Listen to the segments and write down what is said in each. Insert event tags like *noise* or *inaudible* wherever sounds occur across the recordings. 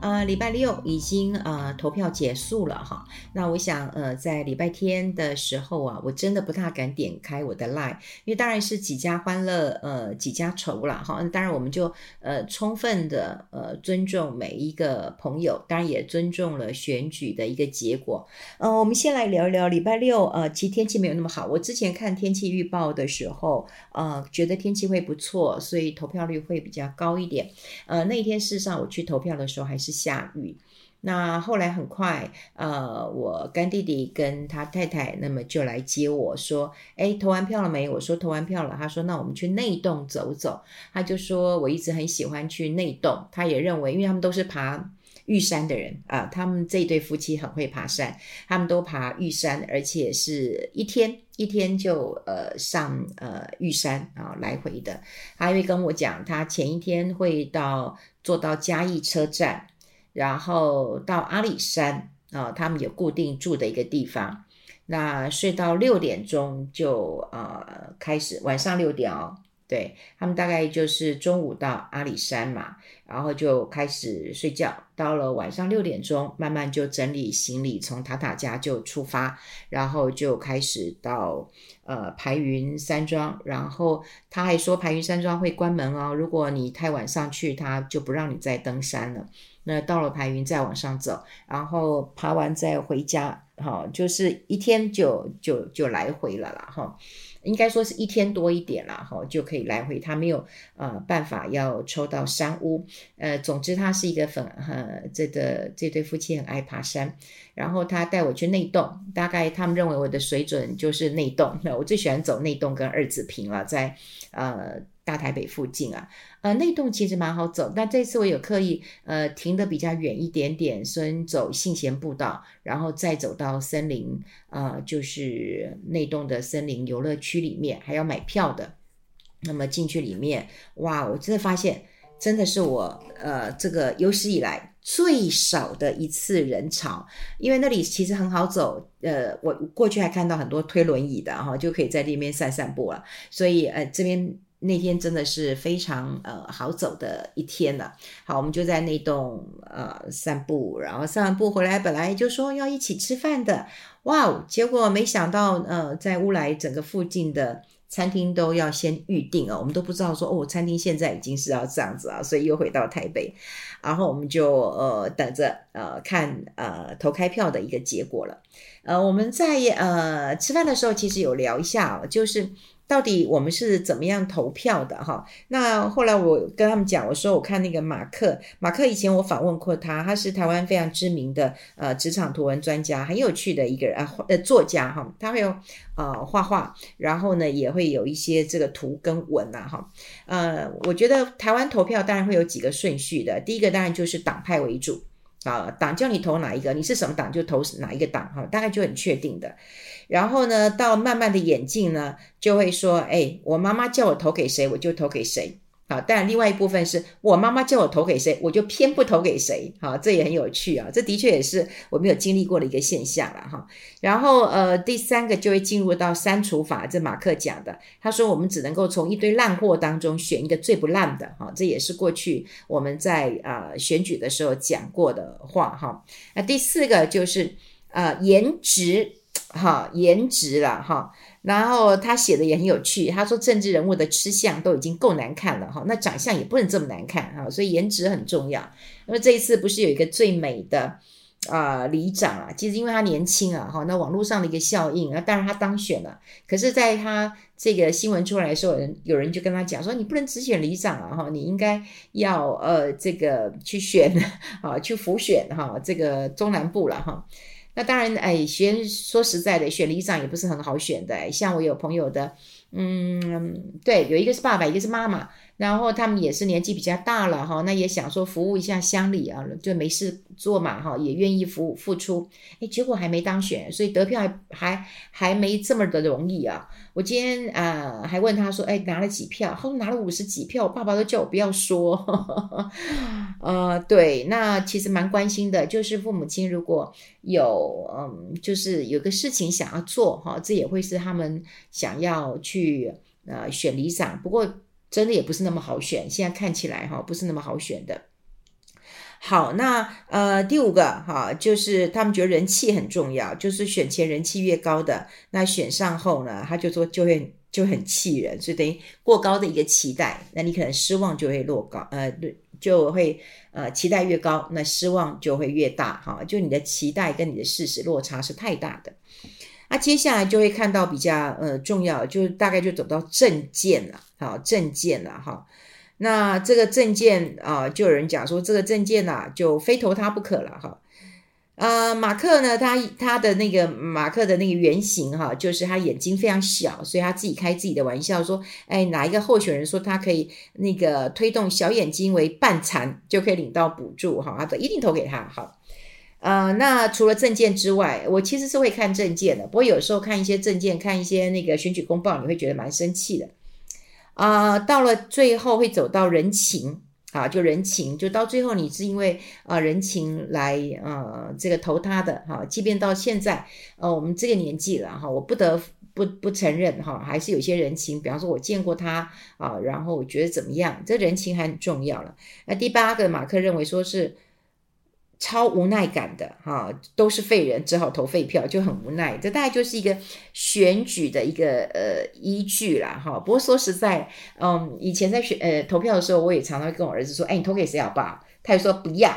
呃，礼拜六已经呃投票结束了哈。那我想呃，在礼拜天的时候啊，我真的不大敢点开我的 Line，因为当然是几家欢乐呃几家愁了哈。当然我们就呃充分的呃尊重每一个朋友，当然也尊重了选举的一个结果。呃，我们先来聊一聊礼拜六呃，其实天气没有那么好。我之前看天气预报的时候，呃，觉得天气会不错，所以投票率会比较高一点。呃，那一天事实上我去投票的时候还是。是下雨，那后来很快，呃，我干弟弟跟他太太，那么就来接我说，哎，投完票了没？我说投完票了。他说，那我们去内洞走走。他就说，我一直很喜欢去内洞，他也认为，因为他们都是爬玉山的人啊，他们这一对夫妻很会爬山，他们都爬玉山，而且是一天一天就呃上呃玉山啊来回的。他还会跟我讲，他前一天会到坐到嘉义车站。然后到阿里山啊，他们有固定住的一个地方。那睡到六点钟就呃开始，晚上六点哦，对，他们大概就是中午到阿里山嘛，然后就开始睡觉。到了晚上六点钟，慢慢就整理行李，从塔塔家就出发，然后就开始到呃排云山庄。然后他还说排云山庄会关门哦，如果你太晚上去，他就不让你再登山了。那到了排云再往上走，然后爬完再回家，哈，就是一天就就就来回了啦，哈，应该说是一天多一点啦，哈，就可以来回。他没有呃办法要抽到山屋，呃，总之他是一个粉，呃，这个这对夫妻很爱爬山，然后他带我去内洞，大概他们认为我的水准就是内洞，那我最喜欢走内洞跟二子坪了，在呃。大台北附近啊，呃，内洞其实蛮好走，但这次我有刻意呃停得比较远一点点，先走信贤步道，然后再走到森林啊、呃，就是内洞的森林游乐区里面，还要买票的。那么进去里面，哇，我真的发现，真的是我呃这个有史以来最少的一次人潮，因为那里其实很好走，呃，我过去还看到很多推轮椅的哈，就可以在那边散散步了，所以呃这边。那天真的是非常呃好走的一天了。好，我们就在那栋呃散步，然后散完步回来，本来就说要一起吃饭的，哇哦！结果没想到呃在乌来整个附近的餐厅都要先预定哦，我们都不知道说哦餐厅现在已经是要这样子啊，所以又回到台北，然后我们就呃等着呃看呃投开票的一个结果了。呃，我们在呃吃饭的时候其实有聊一下，就是。到底我们是怎么样投票的哈？那后来我跟他们讲，我说我看那个马克，马克以前我访问过他，他是台湾非常知名的呃职场图文专家，很有趣的一个人呃作家哈，他会有呃画画，然后呢也会有一些这个图跟文呐哈。呃，我觉得台湾投票当然会有几个顺序的，第一个当然就是党派为主。啊，党叫你投哪一个，你是什么党就投哪一个党哈，大概就很确定的。然后呢，到慢慢的演进呢，就会说，哎，我妈妈叫我投给谁，我就投给谁。好，但另外一部分是我妈妈叫我投给谁，我就偏不投给谁。好，这也很有趣啊，这的确也是我没有经历过的一个现象了哈。然后呃，第三个就会进入到删除法，这马克讲的，他说我们只能够从一堆烂货当中选一个最不烂的哈，这也是过去我们在啊、呃、选举的时候讲过的话哈。那第四个就是呃颜值哈，颜值了哈。然后他写的也很有趣，他说政治人物的吃相都已经够难看了哈，那长相也不能这么难看哈，所以颜值很重要。那么这一次不是有一个最美的啊、呃、里长啊，其实因为他年轻啊哈，那网络上的一个效应啊，当然他当选了。可是在他这个新闻出来的时候，有人有人就跟他讲说，你不能只选里长啊哈，你应该要呃这个去选 *laughs* 啊去辅选哈这个中南部了哈。那当然，哎，学说实在的，选理长也不是很好选的。像我有朋友的，嗯，对，有一个是爸爸，一个是妈妈。然后他们也是年纪比较大了哈，那也想说服务一下乡里啊，就没事做嘛哈，也愿意服务付出，诶，结果还没当选，所以得票还还还没这么的容易啊。我今天啊、还问他说，诶，拿了几票？他说拿了五十几票，我爸爸都叫我不要说。呵 *laughs* 呵呃，对，那其实蛮关心的，就是父母亲如果有嗯，就是有个事情想要做哈，这也会是他们想要去去呃选里长，不过。真的也不是那么好选。现在看起来哈，不是那么好选的。好，那呃第五个哈，就是他们觉得人气很重要，就是选前人气越高的，那选上后呢，他就说就会就很气人，所以等于过高的一个期待，那你可能失望就会落高，呃，就会呃期待越高，那失望就会越大哈，就你的期待跟你的事实落差是太大的。那接下来就会看到比较呃重要，就大概就走到政见了，好政见了哈。那这个政见啊，就有人讲说这个政见呐，就非投他不可了哈。呃，马克呢，他他的那个马克的那个原型哈，就是他眼睛非常小，所以他自己开自己的玩笑说，哎，哪一个候选人说他可以那个推动小眼睛为半残就可以领到补助哈，他一定投给他哈。呃，那除了政见之外，我其实是会看政见的，不过有时候看一些政见，看一些那个选举公报，你会觉得蛮生气的。啊、到了最后会走到人情啊，就人情，就到最后你是因为啊、人情来呃这个投他的哈、即便到现在呃我们这个年纪了哈、我不得不不承认哈、还是有些人情，比方说我见过他啊，然后我觉得怎么样，这人情还很重要了。那第八个马克认为说是。超无奈感的哈，都是废人，只好投废票，就很无奈。这大概就是一个选举的一个呃依据啦哈。不过说实在，嗯，以前在选呃投票的时候，我也常常跟我儿子说，哎，你投给谁好不好？他就说不要，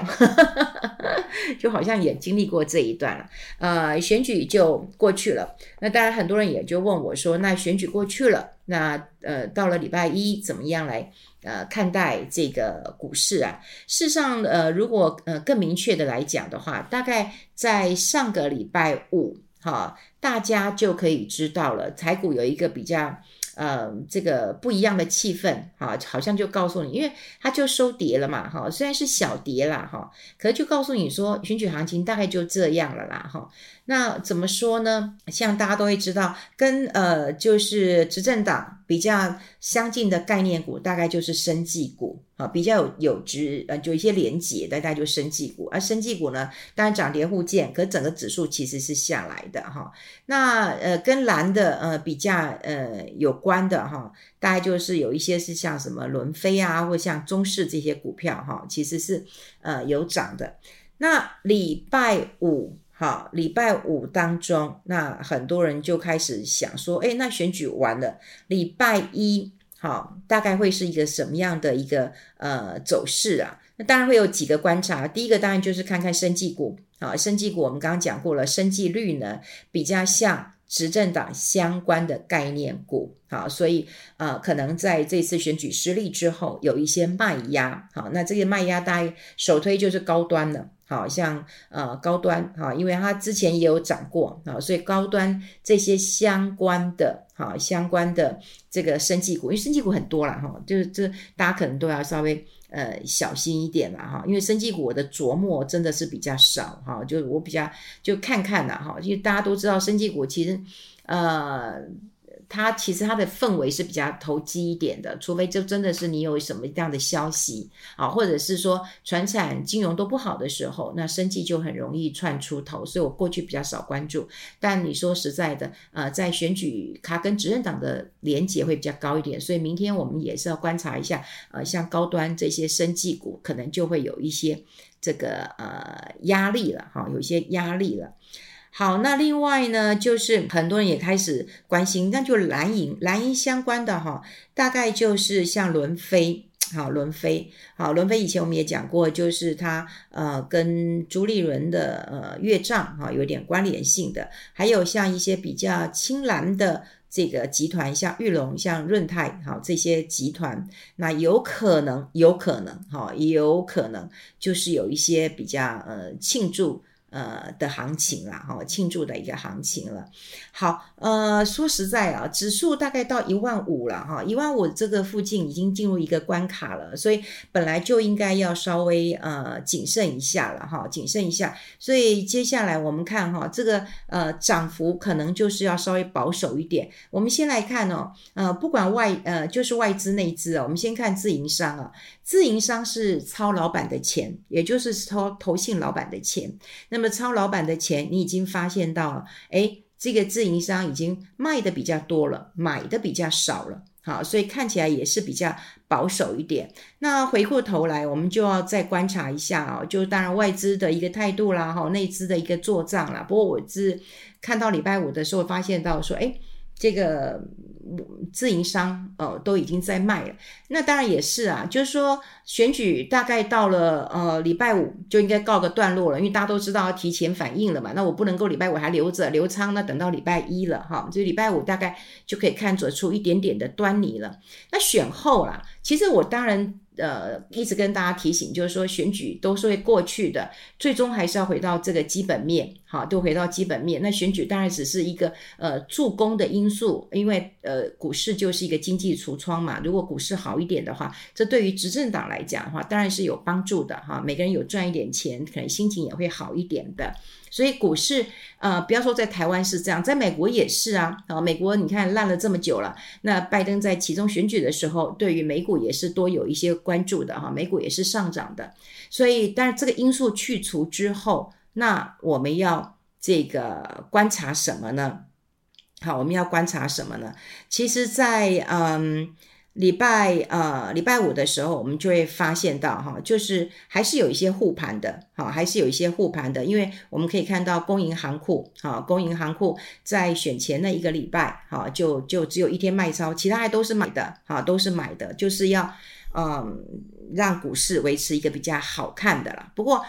*laughs* 就好像也经历过这一段了。呃，选举就过去了。那当然，很多人也就问我说，那选举过去了，那呃到了礼拜一怎么样来？呃，看待这个股市啊，事实上，呃，如果呃更明确的来讲的话，大概在上个礼拜五，哈，大家就可以知道了，台股有一个比较呃这个不一样的气氛，哈，好像就告诉你，因为它就收跌了嘛，哈，虽然是小跌啦，哈，可是就告诉你说，选举行情大概就这样了啦，哈。那怎么说呢？像大家都会知道，跟呃就是执政党比较相近的概念股，大概就是生技股啊，比较有有值呃，就一些连结，大概就生技股。而生技股呢，当然涨跌互见，可整个指数其实是下来的哈。那呃跟蓝的呃比较呃有关的哈，大概就是有一些是像什么伦飞啊，或像中视这些股票哈，其实是呃有涨的。那礼拜五。哈，礼拜五当中，那很多人就开始想说，诶，那选举完了，礼拜一，好，大概会是一个什么样的一个呃走势啊？那当然会有几个观察，第一个当然就是看看生技股，啊，生技股我们刚刚讲过了，生技率呢比较像执政党相关的概念股，好，所以呃，可能在这次选举失利之后，有一些卖压，好，那这个卖压大概首推就是高端了。好像呃高端哈，因为它之前也有涨过啊，所以高端这些相关的哈相关的这个生技股，因为生技股很多了哈，就是这大家可能都要稍微呃小心一点了哈，因为生技股我的琢磨真的是比较少哈，就我比较就看看了哈，因为大家都知道生技股其实呃。它其实它的氛围是比较投机一点的，除非就真的是你有什么这样的消息啊，或者是说传产金融都不好的时候，那生计就很容易窜出头，所以我过去比较少关注。但你说实在的，呃，在选举它跟执政党的连结会比较高一点，所以明天我们也是要观察一下，呃，像高端这些生计股可能就会有一些这个呃压力了哈，有一些压力了。好，那另外呢，就是很多人也开始关心，那就蓝银，蓝银相关的哈，大概就是像伦飞，好，伦飞，好，伦飞以前我们也讲过，就是它呃跟朱立伦的呃岳丈哈有点关联性的，还有像一些比较青蓝的这个集团，像玉龙、像润泰，好，这些集团，那有可能，有可能，哈，有可能就是有一些比较呃庆祝。呃的行情了，哈，庆祝的一个行情了。好，呃，说实在啊，指数大概到一万五了，哈，一万五这个附近已经进入一个关卡了，所以本来就应该要稍微呃谨慎一下了，哈，谨慎一下。所以接下来我们看哈，这个呃涨幅可能就是要稍微保守一点。我们先来看哦，呃，不管外呃就是外资内资啊，我们先看自营商啊。自营商是操老板的钱，也就是投投信老板的钱。那么操老板的钱，你已经发现到了，诶，这个自营商已经卖的比较多了，买的比较少了。好，所以看起来也是比较保守一点。那回过头来，我们就要再观察一下啊，就当然外资的一个态度啦，哈，内资的一个做账啦。不过我是看到礼拜五的时候，发现到说，哎。这个自营商呃都已经在卖了，那当然也是啊，就是说选举大概到了呃礼拜五就应该告个段落了，因为大家都知道要提前反应了嘛，那我不能够礼拜五还留着留仓，那等到礼拜一了哈，就礼拜五大概就可以看得出一点点的端倪了。那选后啦，其实我当然。呃，一直跟大家提醒，就是说选举都是会过去的，最终还是要回到这个基本面，好，都回到基本面。那选举当然只是一个呃助攻的因素，因为呃股市就是一个经济橱窗嘛。如果股市好一点的话，这对于执政党来讲的话，当然是有帮助的哈。每个人有赚一点钱，可能心情也会好一点的。所以股市，呃，不要说在台湾是这样，在美国也是啊。啊，美国你看烂了这么久了，那拜登在其中选举的时候，对于美股也是多有一些关注的哈，美股也是上涨的。所以，但是这个因素去除之后，那我们要这个观察什么呢？好，我们要观察什么呢？其实在，在嗯。礼拜呃礼拜五的时候，我们就会发现到哈，就是还是有一些护盘的，哈，还是有一些护盘的，因为我们可以看到公营行库，哈，公营行库在选前那一个礼拜，哈，就就只有一天卖超，其他还都是买的，哈，都是买的，就是要嗯让股市维持一个比较好看的啦。不过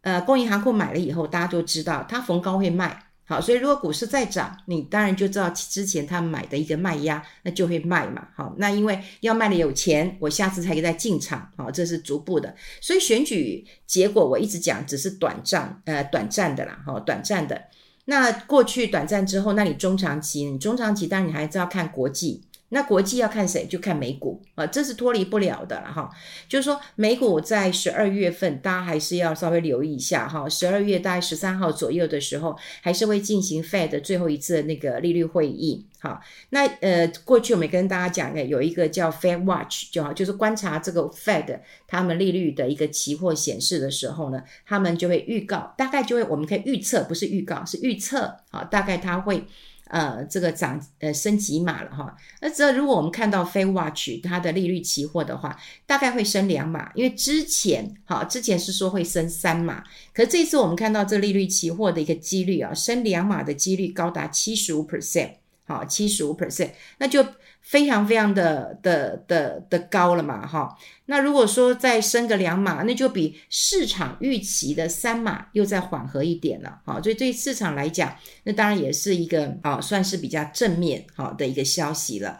呃，公营行库买了以后，大家都知道它逢高会卖。好，所以如果股市再涨，你当然就知道之前他买的一个卖压，那就会卖嘛。好，那因为要卖的有钱，我下次才可以再进场。好，这是逐步的。所以选举结果我一直讲只是短暂，呃，短暂的啦。好，短暂的。那过去短暂之后，那你中长期，你中长期当然你还是要看国际。那国际要看谁？就看美股啊，这是脱离不了的了哈。就是说，美股在十二月份，大家还是要稍微留意一下哈。十二月大概十三号左右的时候，还是会进行 Fed 最后一次的那个利率会议。好，那呃，过去我们跟大家讲的有一个叫 Fed Watch，就好，就是观察这个 Fed 他们利率的一个期货显示的时候呢，他们就会预告，大概就会我们可以预测，不是预告，是预测啊，大概它会。呃，这个涨呃升几码了哈。那这如果我们看到非 Watch 它的利率期货的话，大概会升两码，因为之前哈之前是说会升三码，可是这次我们看到这利率期货的一个几率啊，升两码的几率高达七十五 percent，好七十五 percent，那就。非常非常的的的的高了嘛，哈。那如果说再升个两码，那就比市场预期的三码又再缓和一点了，哈。所以对市场来讲，那当然也是一个啊，算是比较正面好的一个消息了。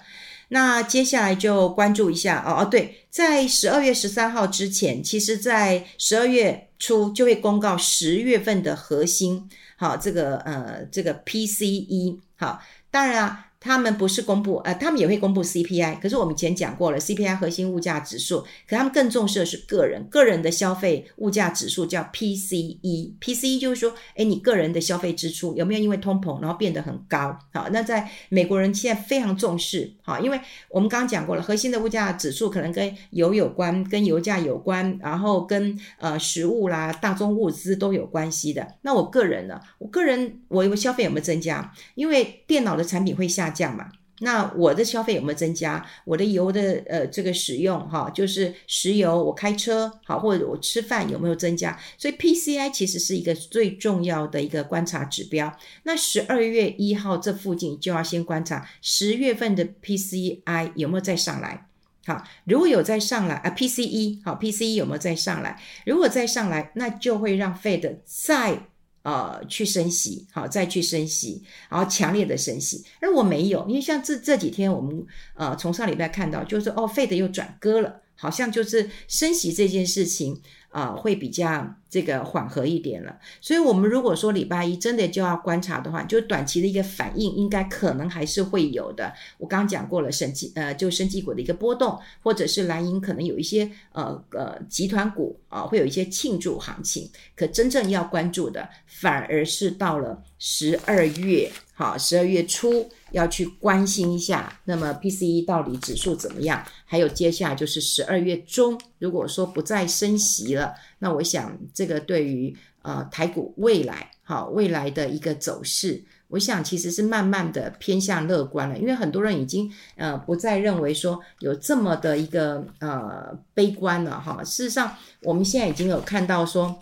那接下来就关注一下哦哦，对，在十二月十三号之前，其实在十二月初就会公告十月份的核心，好，这个呃这个 PCE，好，当然啊。他们不是公布，呃，他们也会公布 CPI，可是我们以前讲过了，CPI 核心物价指数，可他们更重视的是个人，个人的消费物价指数叫 PCE，PCE 就是说，诶，你个人的消费支出有没有因为通膨然后变得很高？好，那在美国人现在非常重视，好，因为我们刚刚讲过了，核心的物价指数可能跟油有关，跟油价有关，然后跟呃食物啦、大宗物资都有关系的。那我个人呢，我个人我有消费有没有增加？因为电脑的产品会下。降嘛？那我的消费有没有增加？我的油的呃这个使用哈，就是石油，我开车好，或者我吃饭有没有增加？所以 PCI 其实是一个最重要的一个观察指标。那十二月一号这附近就要先观察十月份的 PCI 有没有再上来。好，如果有再上来啊，PCE 好，PCE 有没有再上来？如果再上来，那就会让 Fed 再。呃，去升息，好，再去升息，然后强烈的升息。而我没有，因为像这这几天我们呃从上礼拜看到，就是哦，Fed 又转鸽了，好像就是升息这件事情。啊、会比较这个缓和一点了。所以，我们如果说礼拜一真的就要观察的话，就短期的一个反应，应该可能还是会有的。我刚刚讲过了，审计呃，就审计股的一个波动，或者是蓝银可能有一些呃呃集团股啊、会有一些庆祝行情。可真正要关注的，反而是到了十二月，好，十二月初。要去关心一下，那么 PCE 到底指数怎么样？还有接下来就是十二月中，如果说不再升息了，那我想这个对于呃台股未来好未来的一个走势，我想其实是慢慢的偏向乐观了，因为很多人已经呃不再认为说有这么的一个呃悲观了哈。事实上，我们现在已经有看到说，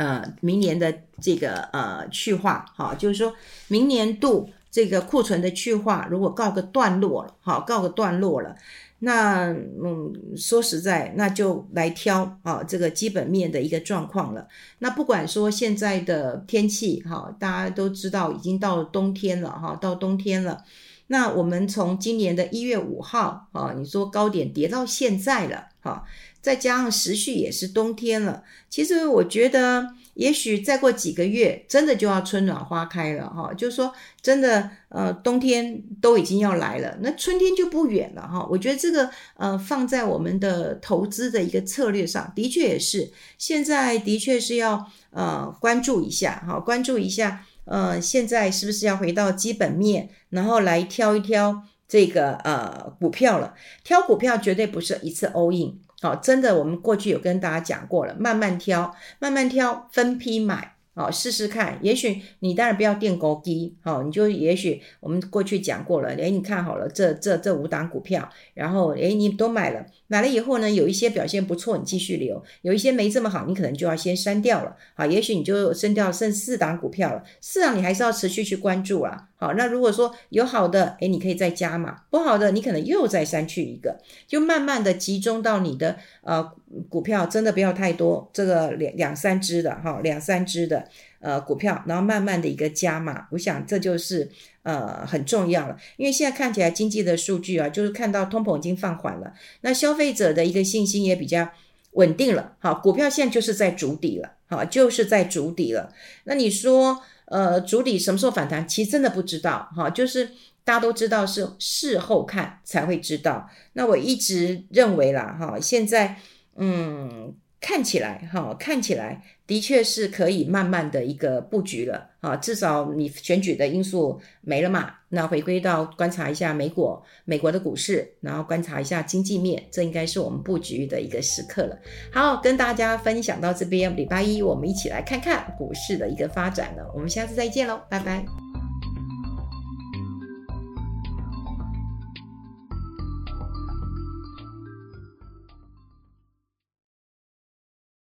呃，明年的这个呃去化哈，就是说明年度这个库存的去化如果告个段落了，好，告个段落了。那嗯，说实在，那就来挑啊这个基本面的一个状况了。那不管说现在的天气哈，大家都知道已经到冬天了哈，到冬天了。那我们从今年的一月五号啊，你说高点跌到现在了哈，再加上时序也是冬天了。其实我觉得。也许再过几个月，真的就要春暖花开了哈。就是说，真的，呃，冬天都已经要来了，那春天就不远了哈。我觉得这个，呃，放在我们的投资的一个策略上，的确也是，现在的确是要呃关注一下哈，关注一下，呃，现在是不是要回到基本面，然后来挑一挑这个呃股票了。挑股票绝对不是一次 all in。好，真的，我们过去有跟大家讲过了，慢慢挑，慢慢挑，分批买。好，试试看，也许你当然不要垫高低，好，你就也许我们过去讲过了，诶，你看好了这这这五档股票，然后诶，你都买了，买了以后呢，有一些表现不错，你继续留；有一些没这么好，你可能就要先删掉了。好，也许你就删掉剩四档股票了，四档你还是要持续去关注啊。好，那如果说有好的，诶，你可以再加嘛；不好的，你可能又再删去一个，就慢慢的集中到你的呃股票，真的不要太多，这个两两三只的哈，两三只的。呃，股票，然后慢慢的一个加码，我想这就是呃很重要了。因为现在看起来经济的数据啊，就是看到通膨已经放缓了，那消费者的一个信心也比较稳定了。好，股票现在就是在筑底了，好，就是在筑底了。那你说，呃，筑底什么时候反弹？其实真的不知道，哈，就是大家都知道是事后看才会知道。那我一直认为啦，哈，现在嗯。看起来哈，看起来的确是可以慢慢的一个布局了啊，至少你选举的因素没了嘛，那回归到观察一下美国美国的股市，然后观察一下经济面，这应该是我们布局的一个时刻了。好，跟大家分享到这边，礼拜一我们一起来看看股市的一个发展了，我们下次再见喽，拜拜。